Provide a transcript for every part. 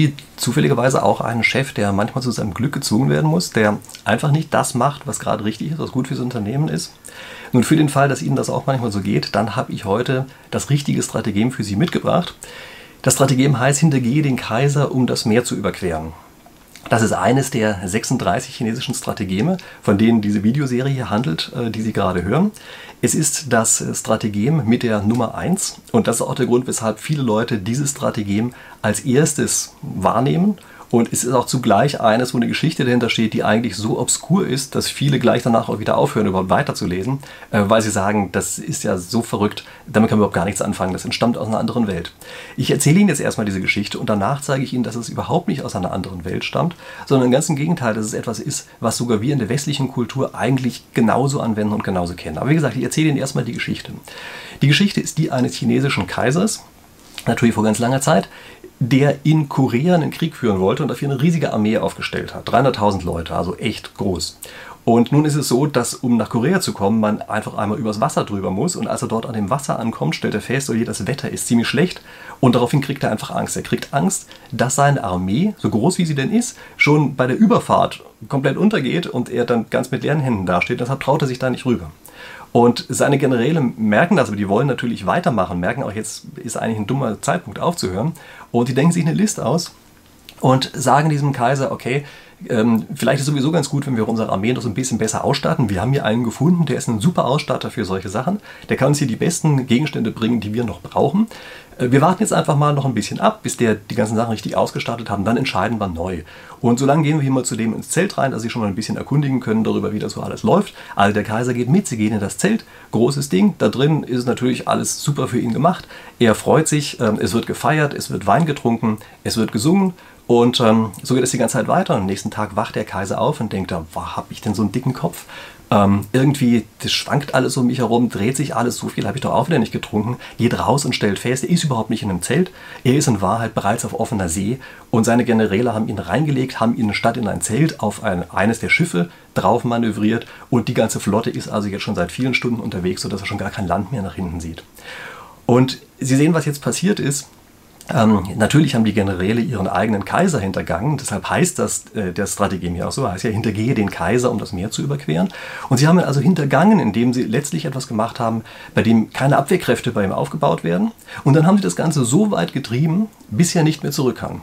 Sie zufälligerweise auch einen Chef, der manchmal zu seinem Glück gezwungen werden muss, der einfach nicht das macht, was gerade richtig ist, was gut fürs Unternehmen ist? Nun, für den Fall, dass Ihnen das auch manchmal so geht, dann habe ich heute das richtige Strategem für Sie mitgebracht. Das Strategem heißt, hintergehe den Kaiser, um das Meer zu überqueren. Das ist eines der 36 chinesischen Strategeme, von denen diese Videoserie hier handelt, äh, die Sie gerade hören. Es ist das Strategem mit der Nummer 1 und das ist auch der Grund, weshalb viele Leute dieses Strategem als erstes wahrnehmen und es ist auch zugleich eines, wo eine Geschichte dahinter steht, die eigentlich so obskur ist, dass viele gleich danach auch wieder aufhören, überhaupt weiterzulesen, äh, weil sie sagen, das ist ja so verrückt, damit kann man überhaupt gar nichts anfangen, das entstammt aus einer anderen Welt. Ich erzähle Ihnen jetzt erstmal diese Geschichte und danach zeige ich Ihnen, dass es überhaupt nicht aus einer anderen Welt stammt, sondern im Gegenteil, dass es etwas ist, was sogar wir in der westlichen Kultur eigentlich genauso anwenden und genauso kennen. Aber wie gesagt, ich erzähle Ihnen erstmal die Geschichte. Die Geschichte ist die eines chinesischen Kaisers, natürlich vor ganz langer Zeit, der in Korea einen Krieg führen wollte und dafür eine riesige Armee aufgestellt hat. 300.000 Leute, also echt groß. Und nun ist es so, dass um nach Korea zu kommen, man einfach einmal übers Wasser drüber muss. Und als er dort an dem Wasser ankommt, stellt er fest, oh das Wetter ist ziemlich schlecht. Und daraufhin kriegt er einfach Angst. Er kriegt Angst, dass seine Armee, so groß wie sie denn ist, schon bei der Überfahrt komplett untergeht und er dann ganz mit leeren Händen dasteht. Deshalb traut er sich da nicht rüber. Und seine Generäle merken das, aber die wollen natürlich weitermachen, merken auch, jetzt ist eigentlich ein dummer Zeitpunkt aufzuhören. Und die denken sich eine Liste aus und sagen diesem Kaiser, okay, ähm, vielleicht ist es sowieso ganz gut, wenn wir unsere Armee noch so ein bisschen besser ausstatten. Wir haben hier einen gefunden, der ist ein super Ausstatter für solche Sachen. Der kann uns hier die besten Gegenstände bringen, die wir noch brauchen. Äh, wir warten jetzt einfach mal noch ein bisschen ab, bis der die ganzen Sachen richtig ausgestattet haben. Dann entscheiden wir neu. Und solange gehen wir hier mal zu dem ins Zelt rein, dass sie schon mal ein bisschen erkundigen können darüber, wie das so alles läuft. Also der Kaiser geht mit, sie gehen in das Zelt. Großes Ding. Da drin ist natürlich alles super für ihn gemacht. Er freut sich, ähm, es wird gefeiert, es wird Wein getrunken, es wird gesungen. Und ähm, so geht es die ganze Zeit weiter. Und am nächsten Tag wacht der Kaiser auf und denkt, wow, habe ich denn so einen dicken Kopf? Ähm, irgendwie, das schwankt alles um mich herum, dreht sich alles, so viel habe ich doch auch wieder nicht getrunken. Geht raus und stellt fest, er ist überhaupt nicht in einem Zelt. Er ist in Wahrheit bereits auf offener See und seine Generäle haben ihn reingelegt, haben ihn statt in ein Zelt auf ein, eines der Schiffe drauf manövriert und die ganze Flotte ist also jetzt schon seit vielen Stunden unterwegs, sodass er schon gar kein Land mehr nach hinten sieht. Und Sie sehen, was jetzt passiert ist. Ähm, natürlich haben die Generäle ihren eigenen Kaiser hintergangen, deshalb heißt das äh, der Strategie hier auch so, heißt ja, hintergehe den Kaiser, um das Meer zu überqueren. Und sie haben ihn also hintergangen, indem sie letztlich etwas gemacht haben, bei dem keine Abwehrkräfte bei ihm aufgebaut werden. Und dann haben sie das Ganze so weit getrieben, bis er nicht mehr zurückkam.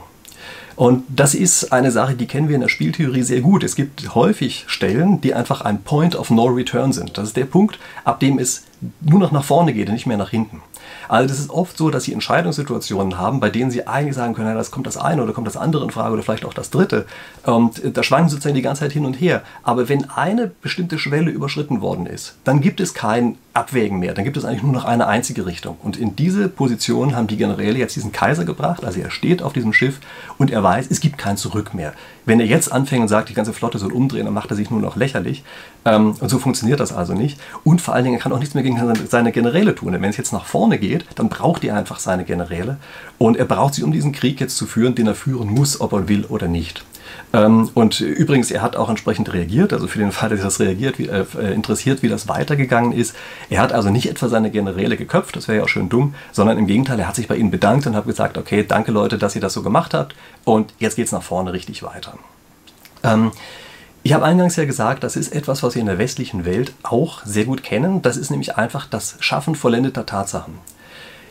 Und das ist eine Sache, die kennen wir in der Spieltheorie sehr gut. Es gibt häufig Stellen, die einfach ein Point of No Return sind. Das ist der Punkt, ab dem es nur noch nach vorne geht und nicht mehr nach hinten. Also das ist oft so, dass sie Entscheidungssituationen haben, bei denen sie eigentlich sagen können, ja, das kommt das eine oder kommt das andere in Frage oder vielleicht auch das dritte. Und da schwanken sozusagen die ganze Zeit hin und her. Aber wenn eine bestimmte Schwelle überschritten worden ist, dann gibt es kein Abwägen mehr. Dann gibt es eigentlich nur noch eine einzige Richtung. Und in diese Position haben die Generäle jetzt diesen Kaiser gebracht. Also er steht auf diesem Schiff und er weiß, es gibt kein Zurück mehr. Wenn er jetzt anfängt und sagt, die ganze Flotte soll umdrehen, dann macht er sich nur noch lächerlich. Ähm, und so funktioniert das also nicht. Und vor allen Dingen, er kann auch nichts mehr gegen seine Generäle tun. Denn wenn es jetzt nach vorne geht, dann braucht er einfach seine Generäle. Und er braucht sie, um diesen Krieg jetzt zu führen, den er führen muss, ob er will oder nicht. Ähm, und übrigens, er hat auch entsprechend reagiert, also für den Fall, dass das reagiert, wie, äh, interessiert, wie das weitergegangen ist. Er hat also nicht etwa seine Generäle geköpft, das wäre ja auch schön dumm, sondern im Gegenteil, er hat sich bei ihnen bedankt und hat gesagt, okay, danke Leute, dass ihr das so gemacht habt und jetzt geht es nach vorne richtig weiter. Ähm, ich habe eingangs ja gesagt, das ist etwas, was wir in der westlichen Welt auch sehr gut kennen. Das ist nämlich einfach das Schaffen vollendeter Tatsachen.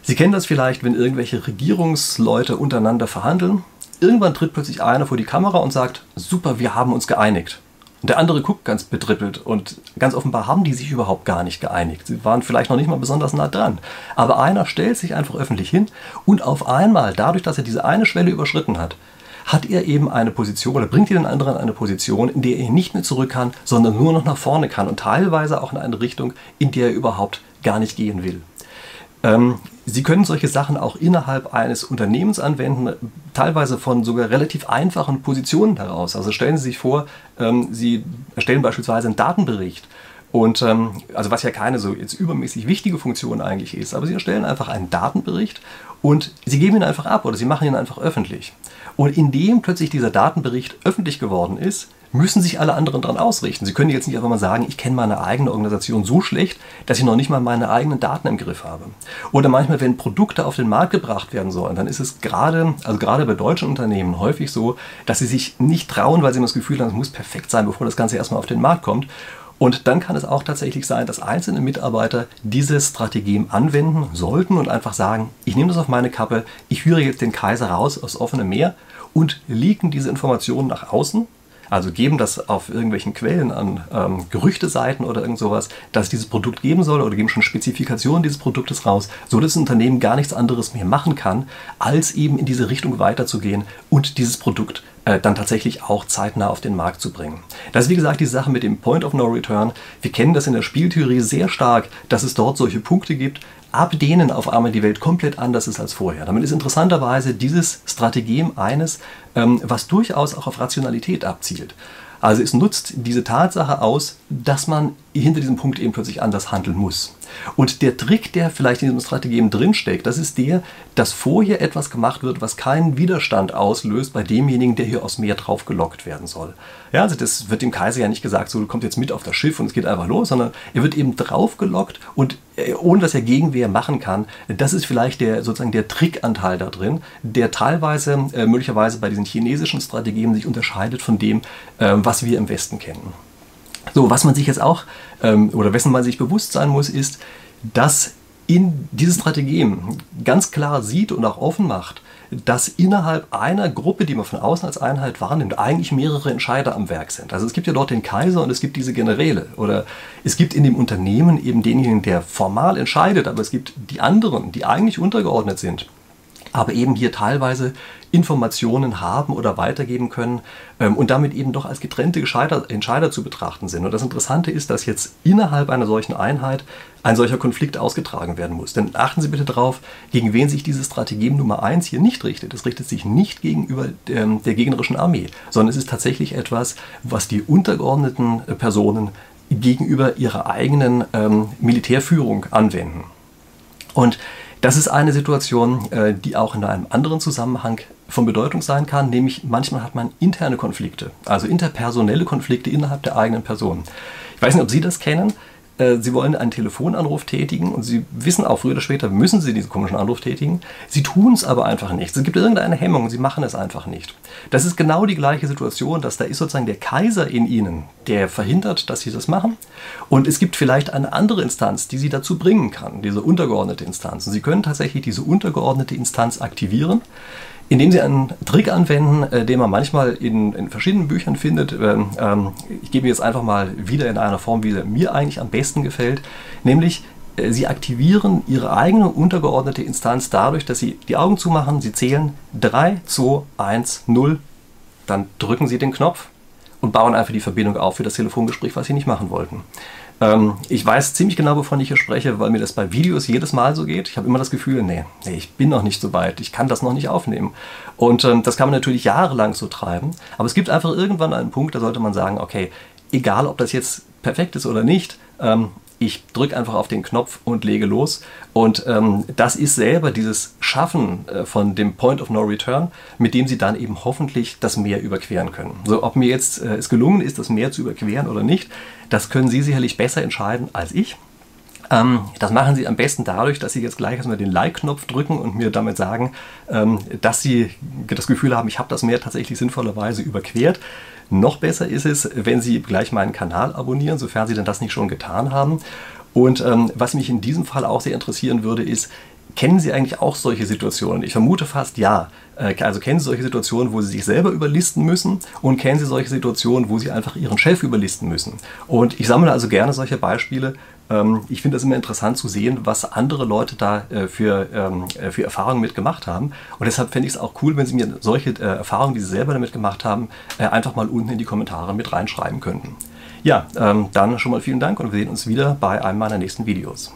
Sie kennen das vielleicht, wenn irgendwelche Regierungsleute untereinander verhandeln irgendwann tritt plötzlich einer vor die Kamera und sagt, super, wir haben uns geeinigt. Und der andere guckt ganz betrippelt und ganz offenbar haben die sich überhaupt gar nicht geeinigt. Sie waren vielleicht noch nicht mal besonders nah dran. Aber einer stellt sich einfach öffentlich hin und auf einmal, dadurch, dass er diese eine Schwelle überschritten hat, hat er eben eine Position oder bringt den anderen in eine Position, in der er nicht mehr zurück kann, sondern nur noch nach vorne kann und teilweise auch in eine Richtung, in der er überhaupt gar nicht gehen will. Ähm, Sie können solche Sachen auch innerhalb eines Unternehmens anwenden, teilweise von sogar relativ einfachen Positionen heraus. Also stellen Sie sich vor, ähm, Sie erstellen beispielsweise einen Datenbericht. Und ähm, also was ja keine so jetzt übermäßig wichtige Funktion eigentlich ist, aber Sie erstellen einfach einen Datenbericht und Sie geben ihn einfach ab oder Sie machen ihn einfach öffentlich. Und indem plötzlich dieser Datenbericht öffentlich geworden ist, müssen sich alle anderen daran ausrichten. Sie können jetzt nicht einfach mal sagen, ich kenne meine eigene Organisation so schlecht, dass ich noch nicht mal meine eigenen Daten im Griff habe. Oder manchmal, wenn Produkte auf den Markt gebracht werden sollen, dann ist es gerade, also gerade bei deutschen Unternehmen häufig so, dass sie sich nicht trauen, weil sie immer das Gefühl haben, es muss perfekt sein, bevor das Ganze erstmal auf den Markt kommt. Und dann kann es auch tatsächlich sein, dass einzelne Mitarbeiter diese Strategien anwenden sollten und einfach sagen, ich nehme das auf meine Kappe, ich führe jetzt den Kaiser raus aufs offene Meer und leaken diese Informationen nach außen also geben das auf irgendwelchen Quellen an ähm, Gerüchteseiten oder irgend sowas, dass es dieses Produkt geben soll oder geben schon Spezifikationen dieses Produktes raus, so dass das Unternehmen gar nichts anderes mehr machen kann, als eben in diese Richtung weiterzugehen und dieses Produkt äh, dann tatsächlich auch zeitnah auf den Markt zu bringen. Das ist wie gesagt die Sache mit dem Point of No Return. Wir kennen das in der Spieltheorie sehr stark, dass es dort solche Punkte gibt, ab denen auf einmal die Welt komplett anders ist als vorher. Damit ist interessanterweise dieses Strategem eines, ähm, was durchaus auch auf Rationalität abzielt. Also es nutzt diese Tatsache aus, dass man hinter diesem Punkt eben plötzlich anders handeln muss. Und der Trick, der vielleicht in diesem Strategien drinsteckt, das ist der, dass vorher etwas gemacht wird, was keinen Widerstand auslöst bei demjenigen, der hier aus Meer drauf gelockt werden soll. Ja, also das wird dem Kaiser ja nicht gesagt, so du kommst jetzt mit auf das Schiff und es geht einfach los, sondern er wird eben drauf gelockt und äh, ohne dass er Gegenwehr machen kann. Das ist vielleicht der sozusagen der Trickanteil da drin, der teilweise äh, möglicherweise bei diesen chinesischen Strategien sich unterscheidet von dem, äh, was wir im Westen kennen. So, was man sich jetzt auch ähm, oder wessen man sich bewusst sein muss, ist, dass in diese Strategien ganz klar sieht und auch offen macht, dass innerhalb einer Gruppe, die man von außen als Einheit wahrnimmt, eigentlich mehrere Entscheider am Werk sind. Also es gibt ja dort den Kaiser und es gibt diese Generäle. Oder es gibt in dem Unternehmen eben denjenigen, der formal entscheidet, aber es gibt die anderen, die eigentlich untergeordnet sind aber eben hier teilweise Informationen haben oder weitergeben können ähm, und damit eben doch als getrennte Entscheider, Entscheider zu betrachten sind. Und das Interessante ist, dass jetzt innerhalb einer solchen Einheit ein solcher Konflikt ausgetragen werden muss. Denn achten Sie bitte darauf, gegen wen sich diese Strategie Nummer 1 hier nicht richtet. Es richtet sich nicht gegenüber der, ähm, der gegnerischen Armee, sondern es ist tatsächlich etwas, was die untergeordneten äh, Personen gegenüber ihrer eigenen ähm, Militärführung anwenden. Und das ist eine Situation, äh, die auch in einem anderen Zusammenhang von Bedeutung sein kann, nämlich manchmal hat man interne Konflikte, also interpersonelle Konflikte innerhalb der eigenen Person. Ich weiß nicht, ob Sie das kennen. Äh, Sie wollen einen Telefonanruf tätigen und Sie wissen auch, früher oder später müssen Sie diesen komischen Anruf tätigen. Sie tun es aber einfach nicht. Es gibt irgendeine Hemmung Sie machen es einfach nicht. Das ist genau die gleiche Situation, dass da ist sozusagen der Kaiser in Ihnen, der verhindert, dass Sie das machen. Und es gibt vielleicht eine andere Instanz, die Sie dazu bringen kann, diese untergeordnete Instanz. Und Sie können tatsächlich diese untergeordnete Instanz aktivieren indem sie einen Trick anwenden, äh, den man manchmal in, in verschiedenen Büchern findet. Ähm, ähm, ich gebe jetzt einfach mal wieder in einer Form, wie er mir eigentlich am besten gefällt, nämlich äh, sie aktivieren ihre eigene untergeordnete Instanz dadurch, dass sie die Augen zumachen, sie zählen 3, 2, 1, 0, dann drücken sie den Knopf und bauen einfach die Verbindung auf für das Telefongespräch, was sie nicht machen wollten. Ähm, ich weiß ziemlich genau, wovon ich hier spreche, weil mir das bei Videos jedes Mal so geht. Ich habe immer das Gefühl, nee, nee, ich bin noch nicht so weit, ich kann das noch nicht aufnehmen. Und ähm, das kann man natürlich jahrelang so treiben, aber es gibt einfach irgendwann einen Punkt, da sollte man sagen, okay, egal ob das jetzt perfekt ist oder nicht, ähm, ich drücke einfach auf den Knopf und lege los. Und ähm, das ist selber dieses Schaffen äh, von dem Point of No Return, mit dem Sie dann eben hoffentlich das Meer überqueren können. So, ob mir jetzt äh, es gelungen ist, das Meer zu überqueren oder nicht, das können Sie sicherlich besser entscheiden als ich. Ähm, das machen Sie am besten dadurch, dass Sie jetzt gleich erstmal den Like-Knopf drücken und mir damit sagen, ähm, dass Sie das Gefühl haben, ich habe das Meer tatsächlich sinnvollerweise überquert. Noch besser ist es, wenn Sie gleich meinen Kanal abonnieren, sofern Sie denn das nicht schon getan haben. Und ähm, was mich in diesem Fall auch sehr interessieren würde, ist, kennen Sie eigentlich auch solche Situationen? Ich vermute fast ja. Äh, also kennen Sie solche Situationen, wo Sie sich selber überlisten müssen und kennen Sie solche Situationen, wo Sie einfach Ihren Chef überlisten müssen. Und ich sammle also gerne solche Beispiele. Ähm, ich finde es immer interessant zu sehen, was andere Leute da äh, für, ähm, äh, für Erfahrungen mitgemacht haben. Und deshalb fände ich es auch cool, wenn Sie mir solche Erfahrungen, die Sie selber damit gemacht haben, einfach mal unten in die Kommentare mit reinschreiben könnten. Ja, ähm, dann schon mal vielen Dank und wir sehen uns wieder bei einem meiner nächsten Videos.